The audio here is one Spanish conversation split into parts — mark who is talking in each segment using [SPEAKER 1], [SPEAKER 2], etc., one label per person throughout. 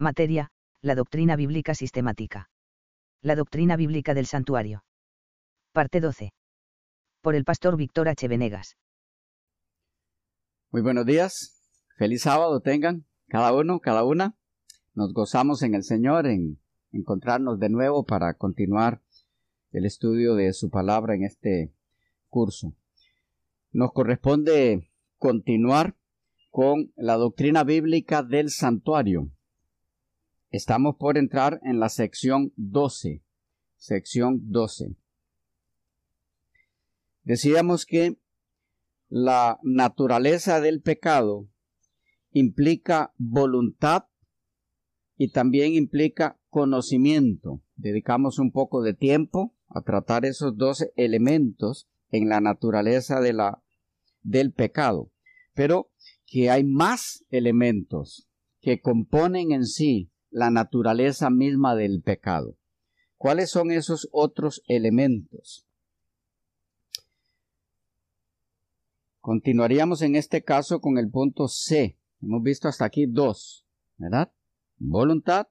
[SPEAKER 1] Materia, la doctrina bíblica sistemática. La doctrina bíblica del santuario. Parte 12. Por el pastor Víctor H. Venegas.
[SPEAKER 2] Muy buenos días. Feliz sábado tengan cada uno, cada una. Nos gozamos en el Señor en encontrarnos de nuevo para continuar el estudio de su palabra en este curso. Nos corresponde continuar con la doctrina bíblica del santuario. Estamos por entrar en la sección 12. Sección 12. Decíamos que la naturaleza del pecado implica voluntad y también implica conocimiento. Dedicamos un poco de tiempo a tratar esos dos elementos en la naturaleza de la, del pecado. Pero que hay más elementos que componen en sí la naturaleza misma del pecado. ¿Cuáles son esos otros elementos? Continuaríamos en este caso con el punto C. Hemos visto hasta aquí dos, ¿verdad? Voluntad,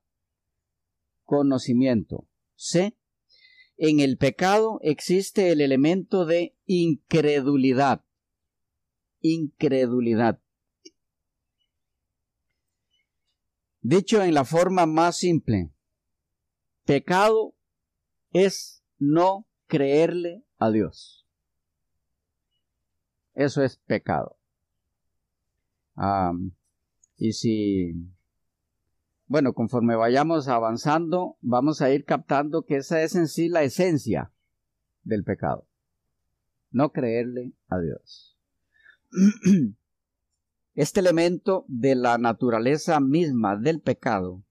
[SPEAKER 2] conocimiento. C. En el pecado existe el elemento de incredulidad. Incredulidad. Dicho en la forma más simple, pecado es no creerle a Dios. Eso es pecado. y si, bueno, conforme vayamos avanzando, vamos a ir captando que esa es en sí la esencia del pecado. No creerle a Dios. Este elemento de la naturaleza misma del pecado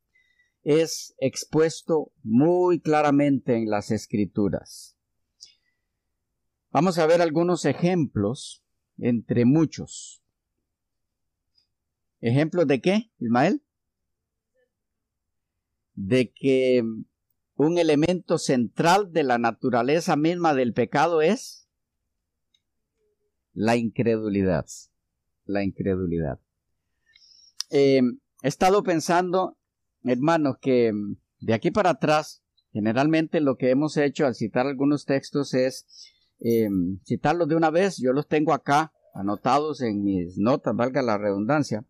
[SPEAKER 2] es expuesto muy claramente en las escrituras. Vamos a ver algunos ejemplos entre muchos. ¿Ejemplos de qué, Ismael? De que un elemento central de la naturaleza misma del pecado es la incredulidad la incredulidad. Eh, he estado pensando, hermanos, que mm, de aquí para atrás, generalmente lo que hemos hecho al citar algunos textos es eh, citarlos de una vez. Yo los tengo acá anotados en mis notas, valga la redundancia.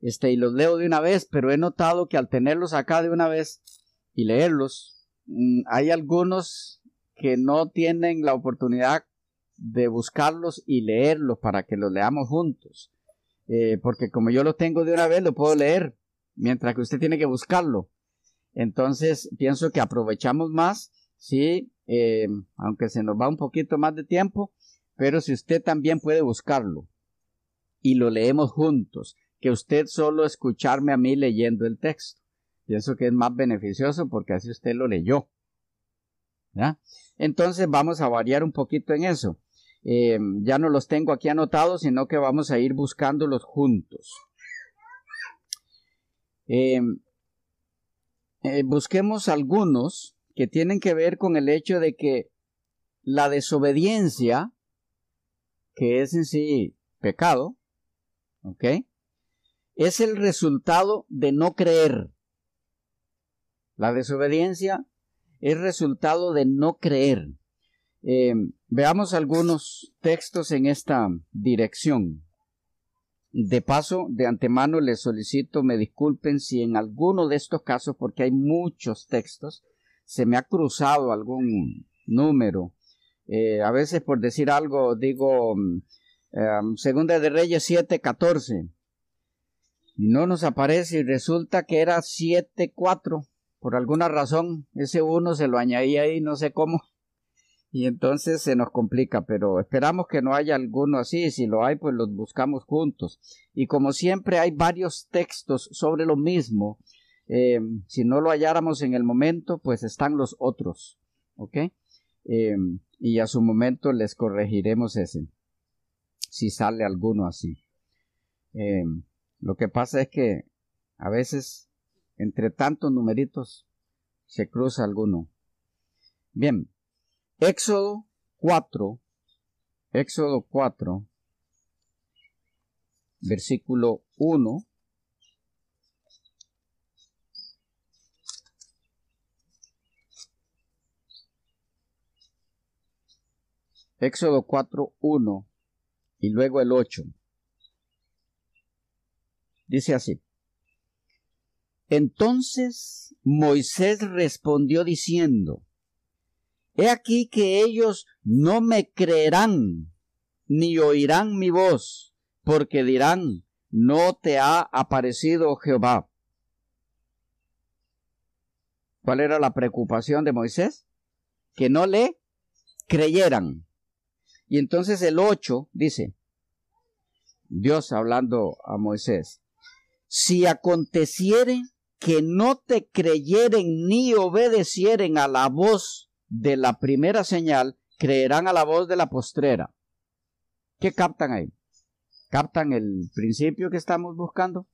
[SPEAKER 2] Este, y los leo de una vez, pero he notado que al tenerlos acá de una vez y leerlos, mm, hay algunos que no tienen la oportunidad de buscarlos y leerlos para que los leamos juntos. Eh, porque como yo los tengo de una vez, lo puedo leer, mientras que usted tiene que buscarlo. Entonces, pienso que aprovechamos más, sí, eh, aunque se nos va un poquito más de tiempo, pero si usted también puede buscarlo y lo leemos juntos, que usted solo escucharme a mí leyendo el texto. Pienso que es más beneficioso porque así usted lo leyó. Entonces vamos a variar un poquito en eso. Eh, ya no los tengo aquí anotados, sino que vamos a ir buscándolos juntos. Eh, eh, busquemos algunos que tienen que ver con el hecho de que la desobediencia, que es en sí pecado, ¿ok? Es el resultado de no creer. La desobediencia es resultado de no creer. Eh, veamos algunos textos en esta dirección. De paso, de antemano les solicito me disculpen si en alguno de estos casos, porque hay muchos textos, se me ha cruzado algún número. Eh, a veces por decir algo digo eh, Segunda de Reyes 7:14 y no nos aparece y resulta que era 7:4 por alguna razón ese uno se lo añadí ahí no sé cómo y entonces se nos complica, pero esperamos que no haya alguno así, si lo hay, pues los buscamos juntos. Y como siempre hay varios textos sobre lo mismo, eh, si no lo halláramos en el momento, pues están los otros, ¿ok? Eh, y a su momento les corregiremos ese, si sale alguno así. Eh, lo que pasa es que a veces entre tantos numeritos se cruza alguno. Bien, Éxodo 4, Éxodo 4, versículo 1. Éxodo 4, 1 y luego el 8. Dice así. Entonces Moisés respondió diciendo, He aquí que ellos no me creerán, ni oirán mi voz, porque dirán, no te ha aparecido Jehová. ¿Cuál era la preocupación de Moisés? Que no le creyeran. Y entonces el 8 dice, Dios hablando a Moisés, si aconteciere que no te creyeren ni obedecieren a la voz de la primera señal, creerán a la voz de la postrera. ¿Qué captan ahí? ¿Captan el principio que estamos buscando?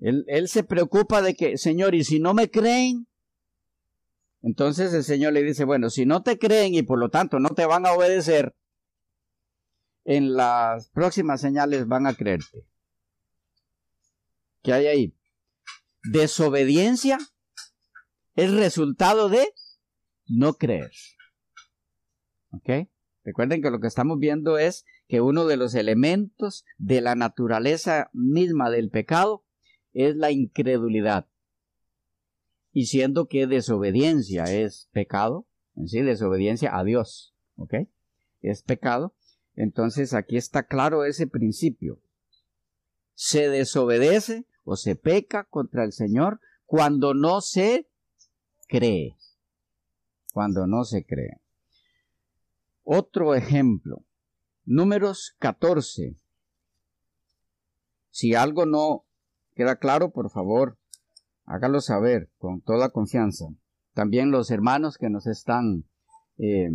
[SPEAKER 2] Él, él, se preocupa de que, Señor, y si no me creen, entonces el Señor le dice, bueno, si no te creen y por lo tanto no te van a obedecer, en las próximas señales van a creerte. ¿Qué hay ahí? Desobediencia es resultado de no creer. ¿Ok? Recuerden que lo que estamos viendo es que uno de los elementos de la naturaleza misma del pecado es la incredulidad. Y siendo que desobediencia es pecado, en sí, desobediencia a Dios, ¿ok? Es pecado. Entonces aquí está claro ese principio. Se desobedece o se peca contra el Señor cuando no se cree. Cuando no se cree. Otro ejemplo. Números 14. Si algo no queda claro, por favor, hágalo saber con toda confianza. También los hermanos que nos están eh,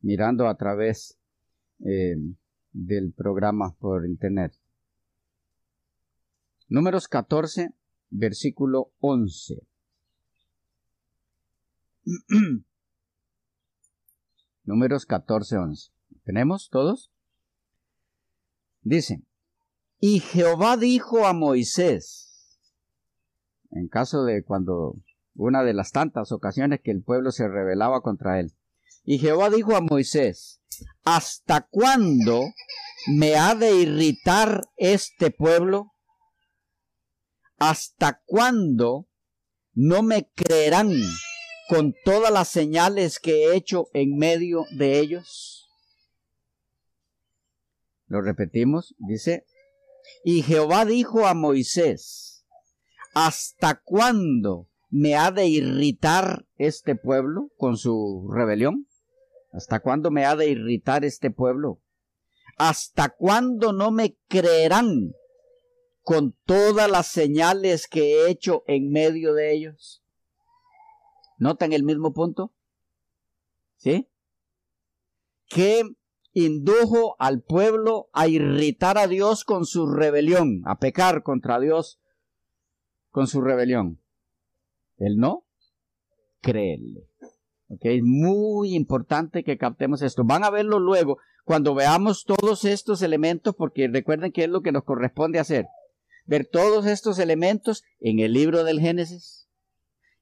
[SPEAKER 2] mirando a través eh, del programa por internet. Números 14, versículo 11. Números 14, 11. ¿Tenemos todos? Dice, y Jehová dijo a Moisés, en caso de cuando una de las tantas ocasiones que el pueblo se rebelaba contra él, y Jehová dijo a Moisés, ¿hasta cuándo me ha de irritar este pueblo? ¿Hasta cuándo no me creerán con todas las señales que he hecho en medio de ellos? Lo repetimos, dice, y Jehová dijo a Moisés, ¿hasta cuándo me ha de irritar este pueblo con su rebelión? ¿Hasta cuándo me ha de irritar este pueblo? ¿Hasta cuándo no me creerán con todas las señales que he hecho en medio de ellos. ¿Notan el mismo punto? ¿Sí? Que indujo al pueblo a irritar a Dios con su rebelión, a pecar contra Dios con su rebelión. El no creerle. Es muy importante que captemos esto. Van a verlo luego cuando veamos todos estos elementos, porque recuerden que es lo que nos corresponde hacer ver todos estos elementos en el libro del Génesis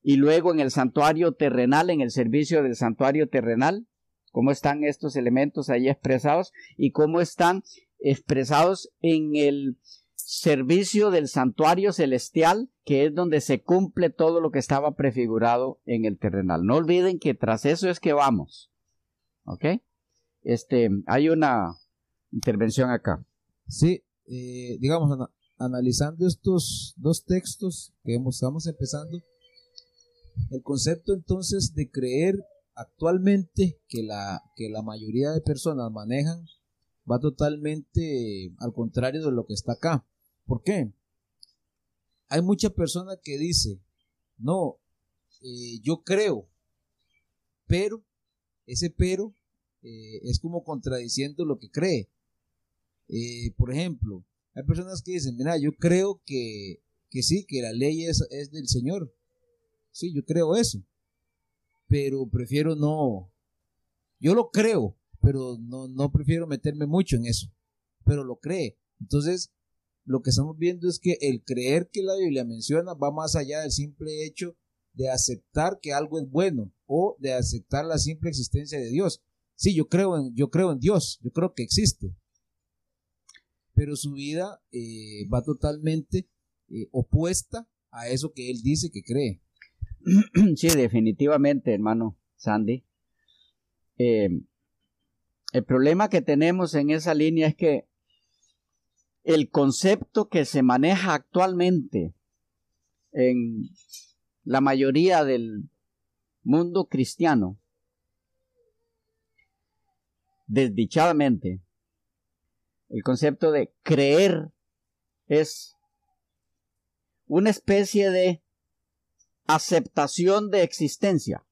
[SPEAKER 2] y luego en el santuario terrenal, en el servicio del santuario terrenal, cómo están estos elementos ahí expresados y cómo están expresados en el servicio del santuario celestial, que es donde se cumple todo lo que estaba prefigurado en el terrenal. No olviden que tras eso es que vamos. ¿Ok? Este, hay una intervención acá.
[SPEAKER 3] Sí, eh, digamos, analizando estos dos textos que estamos empezando, el concepto entonces de creer actualmente que la, que la mayoría de personas manejan va totalmente al contrario de lo que está acá. ¿Por qué? Hay mucha persona que dice, no, eh, yo creo, pero ese pero eh, es como contradiciendo lo que cree. Eh, por ejemplo, hay personas que dicen, mira, yo creo que, que sí, que la ley es, es del Señor. Sí, yo creo eso. Pero prefiero no. Yo lo creo, pero no, no prefiero meterme mucho en eso. Pero lo cree. Entonces, lo que estamos viendo es que el creer que la Biblia menciona va más allá del simple hecho de aceptar que algo es bueno o de aceptar la simple existencia de Dios. Sí, yo creo en, yo creo en Dios, yo creo que existe. Pero su vida eh, va totalmente eh, opuesta a eso que él dice que cree.
[SPEAKER 2] Sí, definitivamente, hermano Sandy. Eh, el problema que tenemos en esa línea es que el concepto que se maneja actualmente en la mayoría del mundo cristiano, desdichadamente, el concepto de creer es una especie de aceptación de existencia.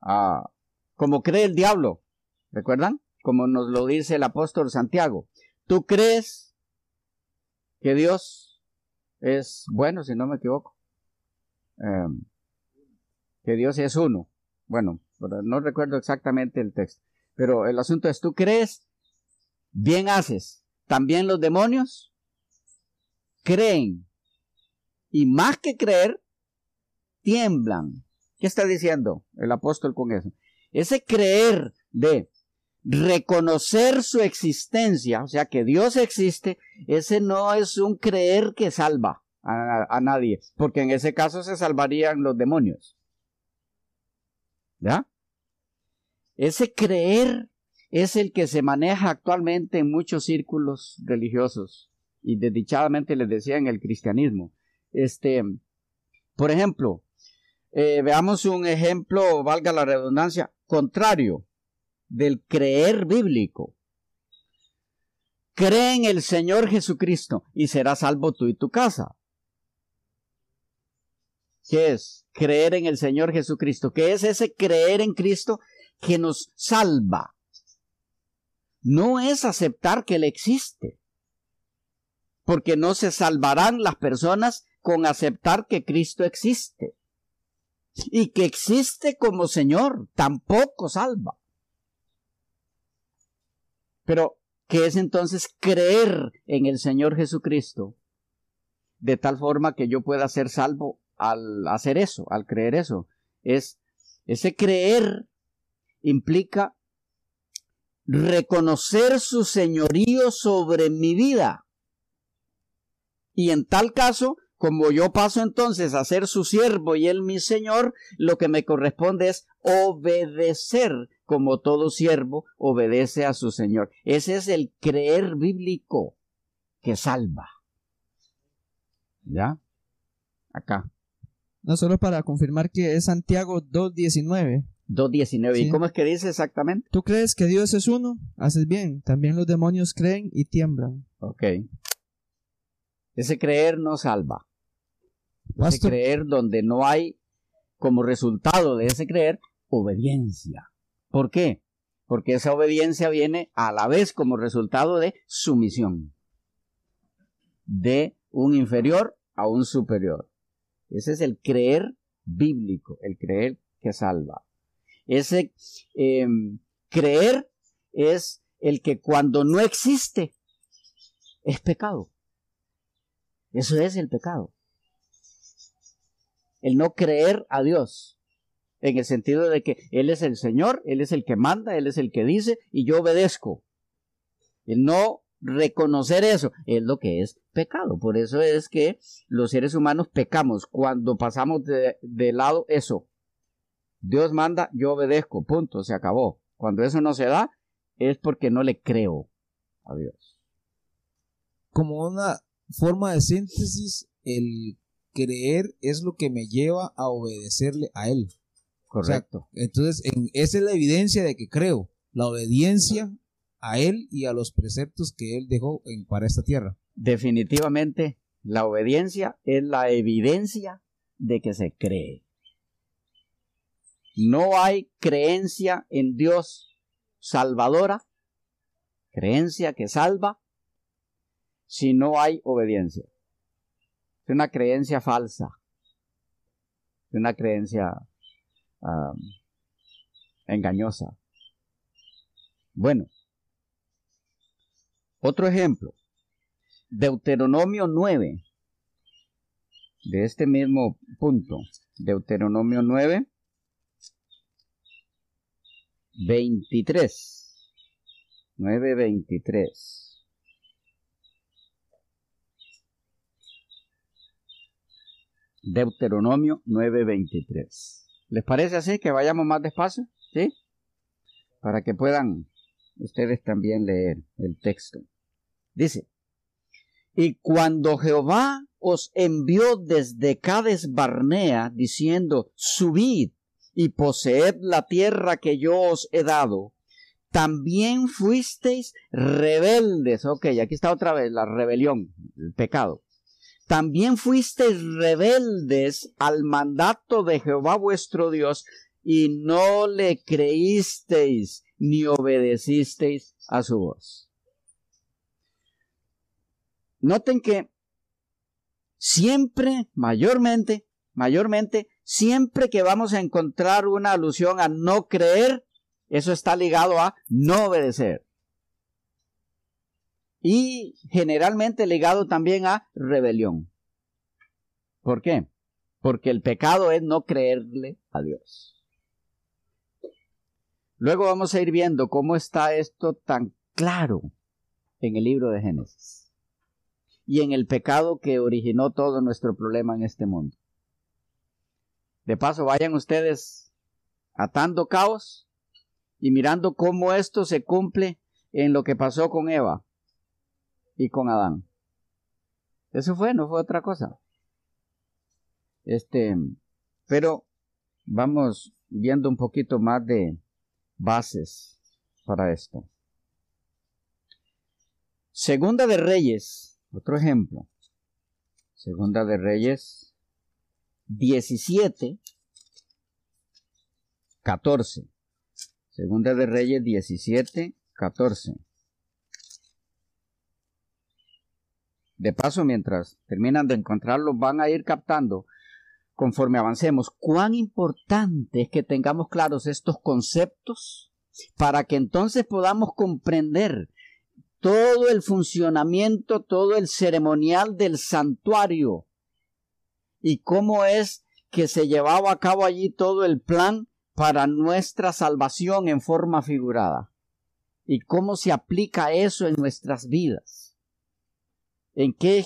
[SPEAKER 2] Ah, como cree el diablo, ¿recuerdan? Como nos lo dice el apóstol Santiago. ¿Tú crees que Dios es bueno, si no me equivoco? Em, que Dios es uno. Bueno, no recuerdo exactamente el texto. Pero el asunto es, ¿tú crees? Bien haces. También los demonios creen. Y más que creer, tiemblan. ¿Qué está diciendo el apóstol con eso? Ese creer de reconocer su existencia, o sea, que Dios existe, ese no es un creer que salva a, nadie, porque en ese caso se salvarían los demonios. ¿Ya? Ese creer es el que se maneja actualmente en muchos círculos religiosos y desdichadamente les decía en el cristianismo. Este, por ejemplo, eh, veamos un ejemplo, valga la redundancia, contrario del creer bíblico. Cree en el Señor Jesucristo y serás salvo tú y tu casa. ¿Qué es? Creer en el Señor Jesucristo. ¿Qué es ese creer en Cristo que nos salva? No es aceptar que Él existe. Porque no se salvarán las personas con aceptar que Cristo existe. Y que existe como Señor tampoco salva. Pero, ¿qué es entonces creer en el Señor Jesucristo? De tal forma que yo pueda ser salvo al hacer eso, al creer eso. Es ese creer implica reconocer su señorío sobre mi vida. Y en tal caso, como yo paso entonces a ser su siervo y él mi señor, lo que me corresponde es obedecer como todo siervo obedece a su Señor. Ese es el creer bíblico que salva. ¿Ya? Acá.
[SPEAKER 4] No solo para confirmar que es Santiago 2.19.
[SPEAKER 2] 2.19. ¿Y cómo es que dice exactamente?
[SPEAKER 4] ¿Tú crees que Dios es uno? Haces bien. También los demonios creen y tiemblan.
[SPEAKER 2] Ok. Ese creer no salva. Ese creer donde no hay como resultado de ese creer obediencia. ¿Por qué? Porque esa obediencia viene a la vez como resultado de sumisión de un inferior a un superior. Ese es el creer bíblico, el creer que salva. Ese em, creer es el que cuando no existe es pecado. Eso es el pecado. El no creer a Dios en el sentido de que Él es el Señor, Él es el que manda, Él es el que dice y yo obedezco. El no reconocer eso es lo que es pecado. Por eso es que los seres humanos pecamos cuando pasamos de, de lado eso. Dios manda, yo obedezco, punto, se acabó. Cuando eso no se da, es porque no le creo a Dios.
[SPEAKER 3] Como una forma de síntesis, el creer es lo que me lleva a obedecerle a Él.
[SPEAKER 2] Correcto.
[SPEAKER 3] entonces, esa es la evidencia de que creo, la obediencia a Él y a los preceptos que Él dejó en, para esta tierra.
[SPEAKER 2] Definitivamente, la obediencia es la evidencia de que se cree. No hay creencia en Dios salvadora, creencia que salva, si no hay obediencia. Es una creencia falsa, es una creencia engañosa. Bueno, otro ejemplo. Deuteronomio 9. de este mismo punto, Deuteronomio 9, 23. 9, 23. Deuteronomio 9:23. ¿Les parece así que vayamos más despacio? ¿Sí? Para que puedan ustedes también leer el texto. Dice, y cuando Jehová os envió desde Cades Barnea, diciendo, subid y poseed la tierra que yo os he dado, también fuisteis rebeldes. Ok, aquí está otra vez la rebelión, el pecado. También fuisteis rebeldes al mandato de Jehová vuestro Dios y no le creísteis ni obedecisteis a su voz. Noten que siempre, mayormente, mayormente, siempre que vamos a encontrar una alusión a no creer, eso está ligado a no obedecer. Y generalmente ligado también a rebelión. ¿Por qué? Porque el pecado es no creerle a Dios. Luego vamos a ir viendo cómo está esto tan claro en el libro de Génesis y en el pecado que originó todo nuestro problema en este mundo. De paso, vayan ustedes atando caos y mirando cómo esto se cumple en lo que pasó con Eva y con Adán. Eso fue, no fue otra cosa. Este, pero vamos viendo un poquito más de, bases para esto. Segunda de Reyes, otro ejemplo. Segunda de Reyes 17, 14. Segunda de Reyes 17, 14. De paso, mientras terminan de encontrarlo, van a ir captando conforme avancemos, cuán importante es que tengamos claros estos conceptos para que entonces podamos comprender todo el funcionamiento, todo el ceremonial del santuario y cómo es que se llevaba a cabo allí todo el plan para nuestra salvación en forma figurada y cómo se aplica eso en nuestras vidas. En qué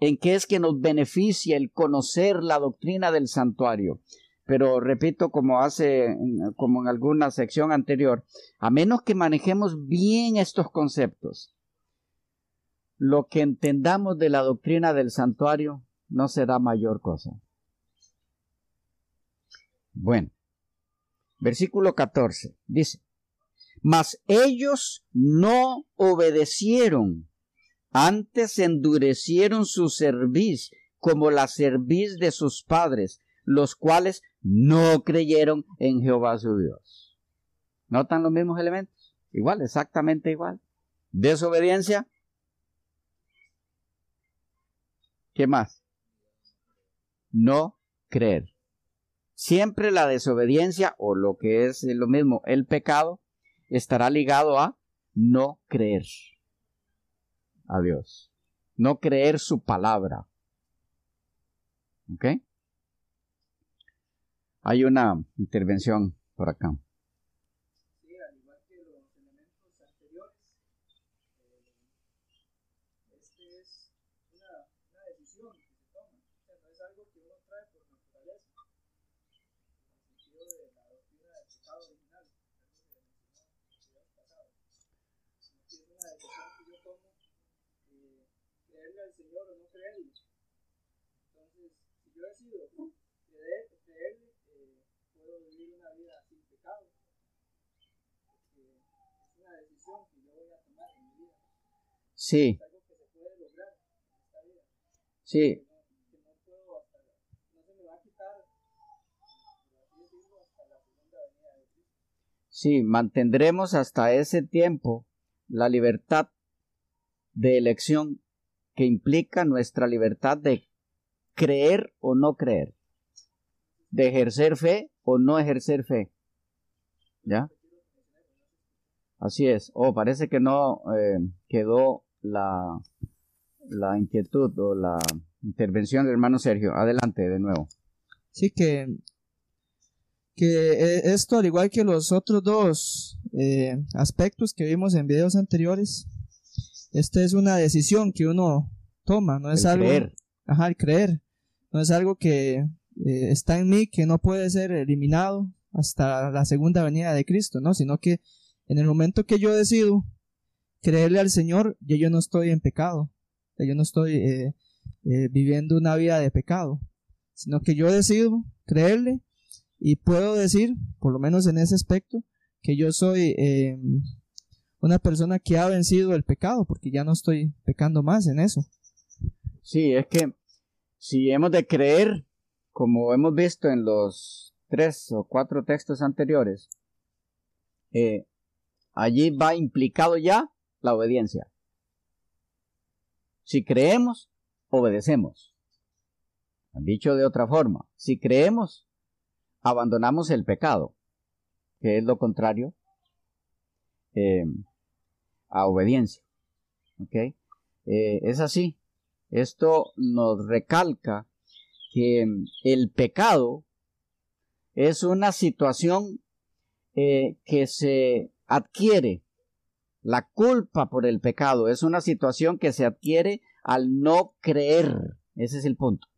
[SPEAKER 2] en qué es que nos beneficia el conocer la doctrina del santuario. Pero repito, como hace, como en alguna sección anterior, a menos que manejemos bien estos conceptos, lo que entendamos de la doctrina del santuario no será mayor cosa. Bueno, versículo 14 dice, mas ellos no obedecieron antes endurecieron su cerviz como la cerviz de sus padres, los cuales no creyeron en Jehová su Dios. ¿Notan los mismos elementos? Igual, exactamente igual. Desobediencia. ¿Qué más? No creer. Siempre la desobediencia o lo que es lo mismo, el pecado, estará ligado a no creer a Dios. No creer su palabra. ¿Ok? Hay una intervención por acá.
[SPEAKER 5] Sí, al igual que los elementos anteriores, eh, este es una, una decisión que se toma. O sea, no es algo que uno trae por naturaleza. En el sentido de la doctrina del pecado original, algo que mencionó en el pasado. Sino que es una decisión que yo tomo o no creerle. Entonces, si yo decido creer, creerle, eh, puedo vivir una vida sin pecado. Porque es una decisión que yo voy a tomar en mi vida.
[SPEAKER 2] Sí.
[SPEAKER 5] Es algo que se puede lograr en esta vida.
[SPEAKER 2] Sí.
[SPEAKER 5] Que no, que no puedo hasta la, no se me va a quitar, por así decirlo, hasta la segunda venida de Cristo.
[SPEAKER 2] Sí, mantendremos hasta ese tiempo la libertad de elección que implica nuestra libertad de creer o no creer, de ejercer fe o no ejercer fe. ¿Ya? Así es. Oh, parece que no eh, quedó la, la inquietud o la intervención del hermano Sergio. Adelante de nuevo.
[SPEAKER 4] Sí, que, que eh, esto, al igual que los otros dos eh, aspectos que vimos en videos anteriores, esta es una decisión que uno toma, no es
[SPEAKER 2] El
[SPEAKER 4] algo...
[SPEAKER 2] creer.
[SPEAKER 4] Ajá, el creer. No es algo que eh, está en mí, que no puede ser eliminado hasta la segunda venida de Cristo, ¿no? Sino que en el momento que yo decido creerle al Señor, ya yo no estoy en pecado. Ya yo no estoy eh, eh, viviendo una vida de pecado. Sino que yo decido creerle y puedo decir, por lo menos en ese aspecto, que yo soy eh, una persona que ha vencido el pecado, porque ya no estoy pecando más en eso.
[SPEAKER 2] Sí, es que si hemos de creer, como hemos visto en los tres o cuatro textos anteriores, eh, allí va implicado ya la obediencia. Si creemos, obedecemos. Dicho de otra forma, si creemos, abandonamos el pecado, que es lo contrario eh, a obediencia. ¿Ok? Eh, es así. Esto nos recalca que el pecado es una situación eh, que se adquiere. La culpa por el pecado es una situación que se adquiere al no creer. Ese es el punto.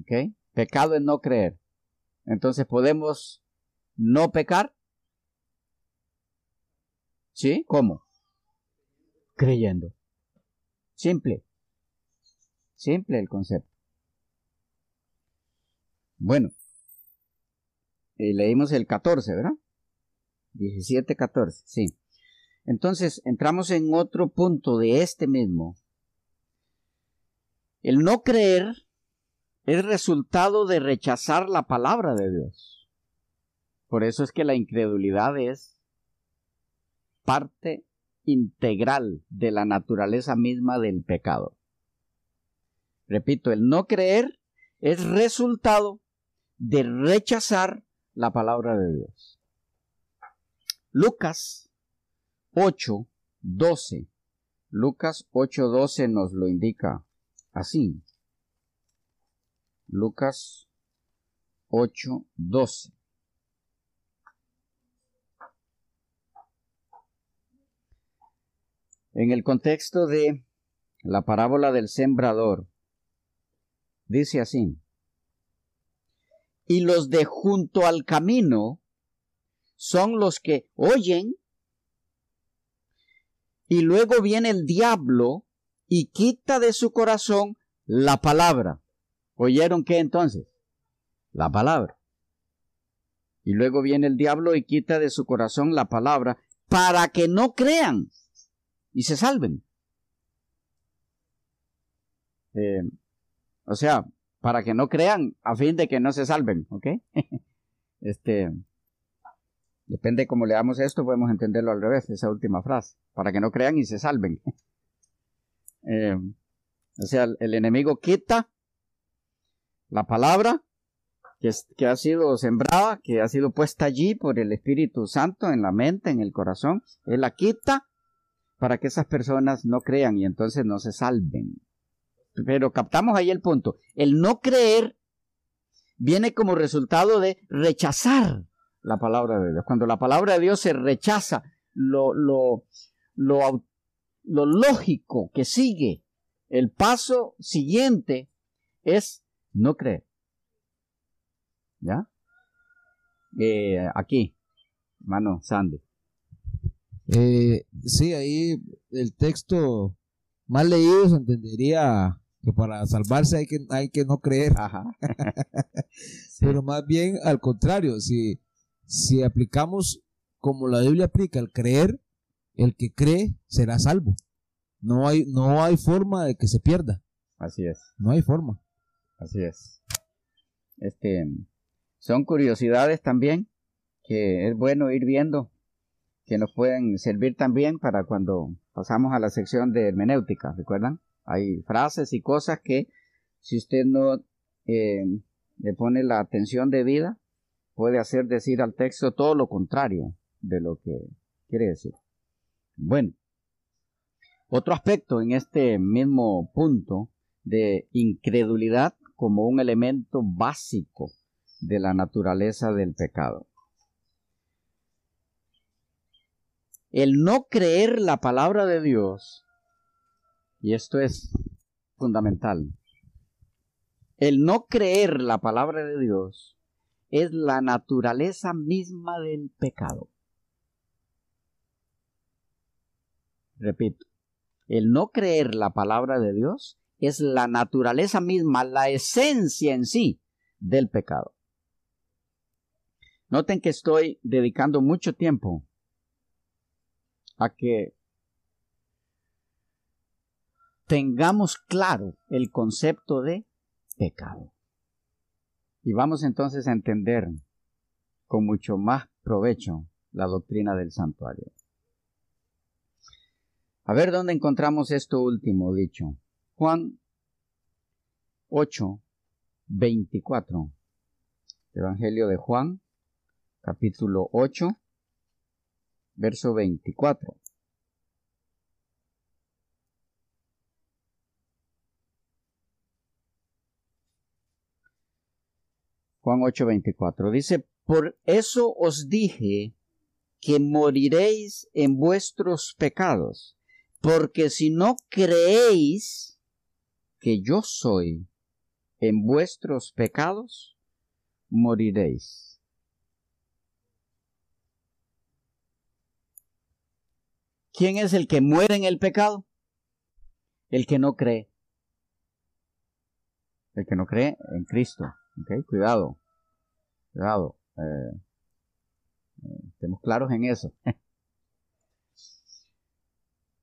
[SPEAKER 2] ¿Ok? Pecado es no creer. Entonces podemos no pecar. ¿Sí? ¿Cómo? Creyendo. Simple. Simple el concepto. Bueno. eh, leímos el 14, ¿verdad? 17, 14, sí. Entonces, entramos en otro punto de este mismo. El no creer es resultado de rechazar la palabra de Dios. Por eso es que la incredulidad es parte integral de la naturaleza misma del pecado. Repito, el no creer es resultado de rechazar la palabra de Dios. Lucas 8, 12. Lucas 8, 12 nos lo indica así. Lucas 8, 12. En el contexto de la parábola del sembrador, dice así, y los de junto al camino son los que oyen, y luego viene el diablo y quita de su corazón la palabra. ¿Oyeron qué entonces? La palabra. Y luego viene el diablo y quita de su corazón la palabra para que no crean y se salven. Eh, o sea, para que no crean a fin de que no se salven, ¿ok? este, depende cómo leamos esto, podemos entenderlo al revés, esa última frase, para que no crean y se salven. Eh, o sea, el, enemigo quita la palabra que, que ha sido sembrada, que ha sido puesta allí por el Espíritu Santo en la mente, en el corazón, él la quita para que esas personas no crean y entonces no se salven. Pero captamos ahí el punto. El no creer viene como resultado de rechazar la palabra de Dios. Cuando la palabra de Dios se rechaza, lo, lo, lo, lo lógico que sigue, el paso siguiente es no creer. ¿Ya? Eh, aquí, hermano Sandy.
[SPEAKER 3] Eh, sí, ahí el texto más leído se entendería que para salvarse hay que, hay que no creer,
[SPEAKER 2] Ajá.
[SPEAKER 3] pero más bien al contrario, si, si aplicamos como la Biblia aplica el creer, el que cree será salvo. No hay, no hay forma de que se pierda,
[SPEAKER 2] Así es.
[SPEAKER 3] no hay forma.
[SPEAKER 2] Así es. Este, son curiosidades también que es bueno ir viendo, que nos pueden servir también para cuando pasamos a la sección de hermenéutica, ¿recuerdan? Hay frases y cosas que si usted no eh, le pone la atención debida, puede hacer decir al texto todo lo contrario de lo que quiere decir. Bueno, Otro aspecto en este mismo punto de incredulidad como un elemento básico de la naturaleza del pecado. El no creer la palabra de Dios, y esto es fundamental, el no creer la palabra de Dios es la naturaleza misma del pecado. Repito, el no creer la palabra de Dios es la naturaleza misma, la esencia en sí del pecado. Noten que estoy dedicando mucho tiempo a que tengamos claro el concepto de pecado. Y vamos entonces a entender con mucho más provecho la doctrina del santuario. A ver dónde encontramos esto último dicho. Juan 8, 24. Evangelio de Juan, capítulo 8, verso 24. Juan 8:24. Dice, por eso os dije que moriréis en vuestros pecados, porque si no creéis que yo soy en vuestros pecados, moriréis. ¿Quién es el que muere en el pecado? El que no cree. El que no cree en Cristo. Okay, cuidado, cuidado. Eh, eh, estemos claros en eso.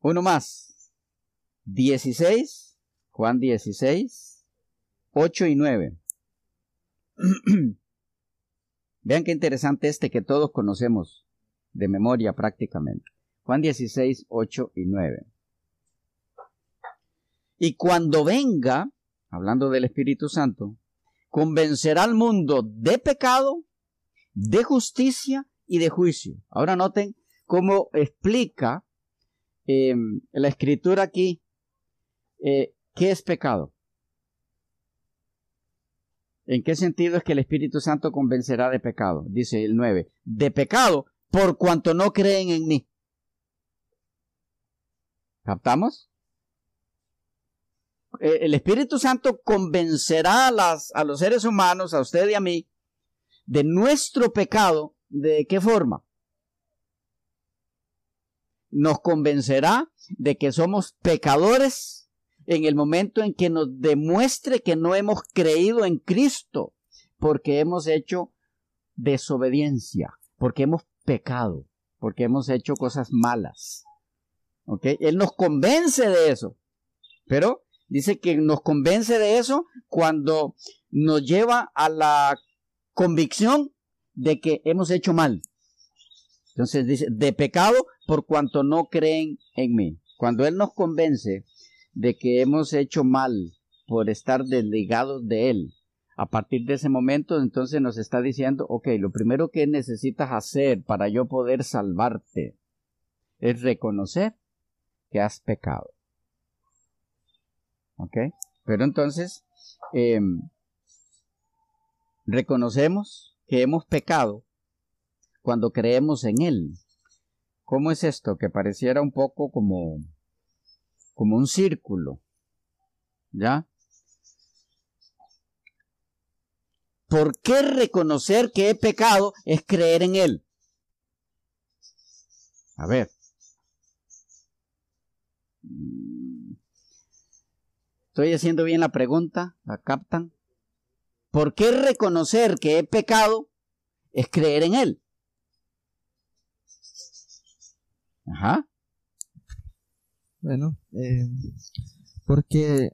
[SPEAKER 2] Uno más. 16, Juan 16, 8 y 9. Vean qué interesante este que todos conocemos de memoria prácticamente. Juan 16, 8 y 9. Y cuando venga, hablando del Espíritu Santo, convencerá al mundo de pecado, de justicia y de juicio. Ahora noten cómo explica eh, la escritura aquí eh, qué es pecado. ¿En qué sentido es que el Espíritu Santo convencerá de pecado? Dice el 9. De pecado por cuanto no creen en mí. ¿Captamos? Eh, el Espíritu Santo convencerá a, las, a los seres humanos, a usted y a mí, de nuestro pecado. ¿De qué forma? Nos convencerá de que somos pecadores en el momento en que nos demuestre que no hemos creído en Cristo, porque hemos hecho desobediencia, porque hemos pecado, porque hemos hecho cosas malas. Él nos convence de eso. Pero Dice que nos convence de eso cuando nos lleva a la convicción de que hemos hecho mal. Entonces dice, de pecado por cuanto no creen en mí. Cuando Él nos convence de que hemos hecho mal por estar desligados de Él, a partir de ese momento entonces nos está diciendo, ok, lo primero que necesitas hacer para yo poder salvarte es reconocer que has pecado. ¿Ok? Pero entonces, em, reconocemos que hemos pecado cuando creemos en Él. ¿Cómo es esto? Que pareciera un poco como, como un círculo. ¿Ya? ¿Por qué reconocer que he pecado es creer en Él? A ver. Estoy haciendo bien la pregunta, la captan. ¿Por qué reconocer que he pecado es creer en Él? Ajá.
[SPEAKER 4] Bueno, eh, porque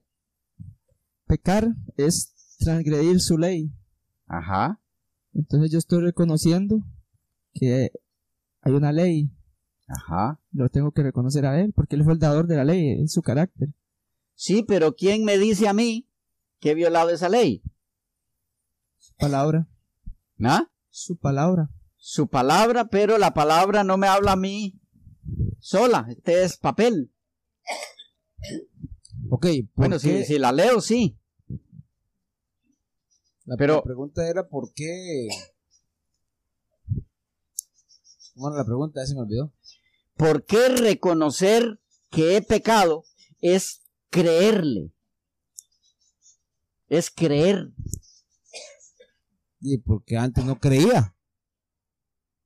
[SPEAKER 4] pecar es transgredir su ley.
[SPEAKER 2] Ajá.
[SPEAKER 4] Entonces yo estoy reconociendo que hay una ley.
[SPEAKER 2] Ajá.
[SPEAKER 4] Lo tengo que reconocer a Él, porque Él fue el dador de la ley, es su carácter.
[SPEAKER 2] Sí, pero ¿quién me dice a mí que he violado esa ley?
[SPEAKER 4] Su palabra.
[SPEAKER 2] ¿Ah?
[SPEAKER 4] Su palabra.
[SPEAKER 2] Su palabra, pero la palabra no me habla a mí sola. Este es papel.
[SPEAKER 3] Ok, ¿por
[SPEAKER 2] Bueno, si, si la leo, sí.
[SPEAKER 3] La,
[SPEAKER 2] pero-
[SPEAKER 3] la pregunta era por qué. Bueno, la pregunta ya se me olvidó.
[SPEAKER 2] ¿Por qué reconocer que he pecado es creerle? Es creer.
[SPEAKER 3] Y porque antes no creía.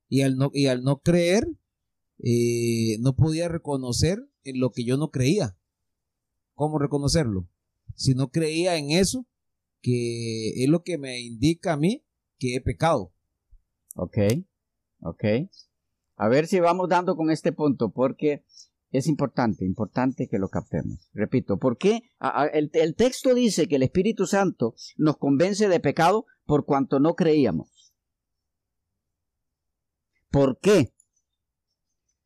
[SPEAKER 3] Y al no, y al no creer, eh, no podía reconocer en lo que yo no creía. ¿Cómo reconocerlo? Si no creía en eso, que es lo que me indica a mí que he pecado.
[SPEAKER 2] Ok, ok. A ver si vamos dando con este punto, porque es importante, importante que lo captemos. Repito, ¿por qué? El, el texto dice que el Espíritu Santo nos convence de pecado por cuanto no creíamos. ¿Por qué?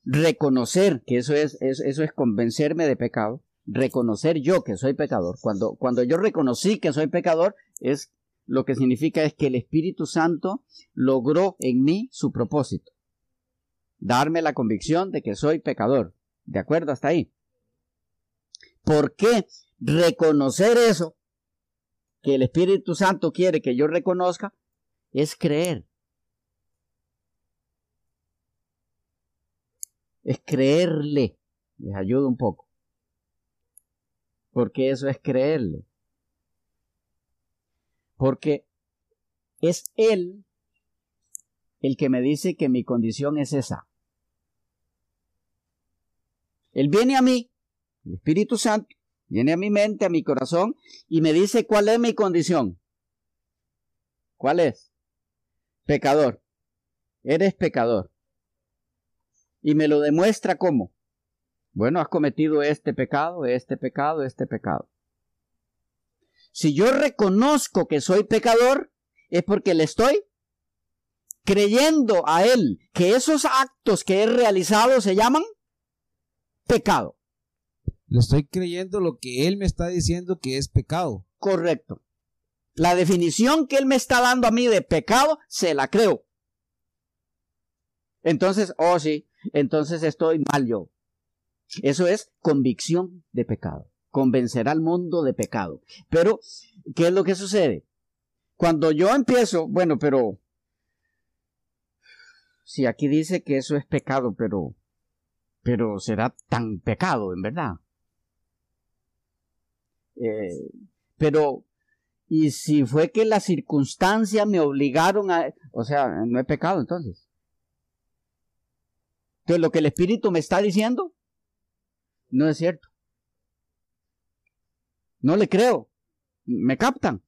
[SPEAKER 2] Reconocer, que eso es, es- eso es convencerme de pecado, reconocer yo que soy pecador. Cuando, cuando yo reconocí que soy pecador, es lo que significa es que el Espíritu Santo logró en mí su propósito. Darme la convicción de que soy pecador. ¿De acuerdo hasta ahí? ¿Por qué reconocer eso que el Espíritu Santo quiere que yo reconozca? Es creer. Es creerle. Les ayuda un poco. Porque eso es creerle. Porque es Él el que me dice que mi condición es esa. Él viene a mí, el Espíritu Santo, viene a mi mente, a mi corazón, y me dice cuál es mi condición. ¿Cuál es? Pecador. Eres pecador. Y me lo demuestra cómo. Bueno, has cometido este pecado, este pecado, este pecado. Si yo reconozco que soy pecador, es porque le estoy creyendo a Él que esos actos que he realizado se llaman pecado.
[SPEAKER 3] Le estoy creyendo lo que él me está diciendo que es pecado.
[SPEAKER 2] Correcto. La definición que Él me está dando a mí de pecado, se la creo. Entonces, oh sí, entonces estoy mal yo. Eso es convicción de pecado. Convencer al mundo de pecado. Pero, ¿qué es lo que sucede? Cuando yo empiezo, bueno, pero si aquí dice que eso es pecado, pero pero será tan pecado, en verdad. Eh, pero y si fue que las circunstancias me obligaron a, o sea, no es pecado entonces. Entonces lo que el Espíritu me está diciendo no es cierto. No le creo. Me captan.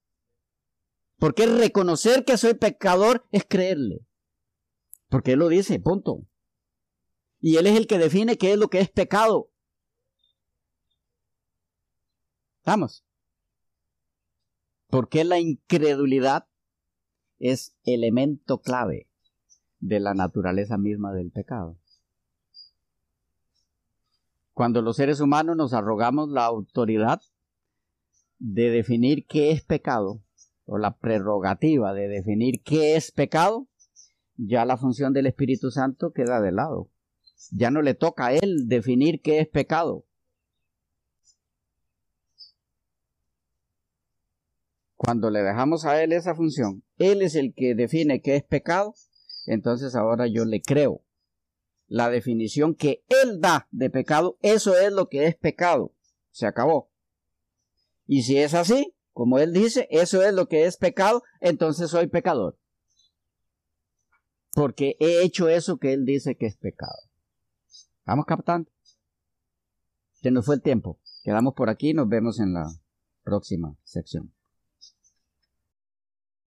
[SPEAKER 2] Porque reconocer que soy pecador es creerle. Porque Él lo dice, punto. Y Él es el que define qué es lo que es pecado. Vamos. Porque la incredulidad es elemento clave de la naturaleza misma del pecado. Cuando los seres humanos nos arrogamos la autoridad de definir qué es pecado, o la prerrogativa de definir qué es pecado, ya la función del Espíritu Santo queda de lado. Ya no le toca a él definir qué es pecado. Cuando le dejamos a él esa función, él es el que define qué es pecado, entonces ahora yo le creo. La definición que él da de pecado, eso es lo que es pecado. Se acabó. Y si es así, como él dice, eso es lo que es pecado, entonces soy pecador. Porque he hecho eso que él dice que es pecado. ¿Vamos captando? Se nos fue el tiempo. Quedamos por aquí, nos vemos en la próxima sección.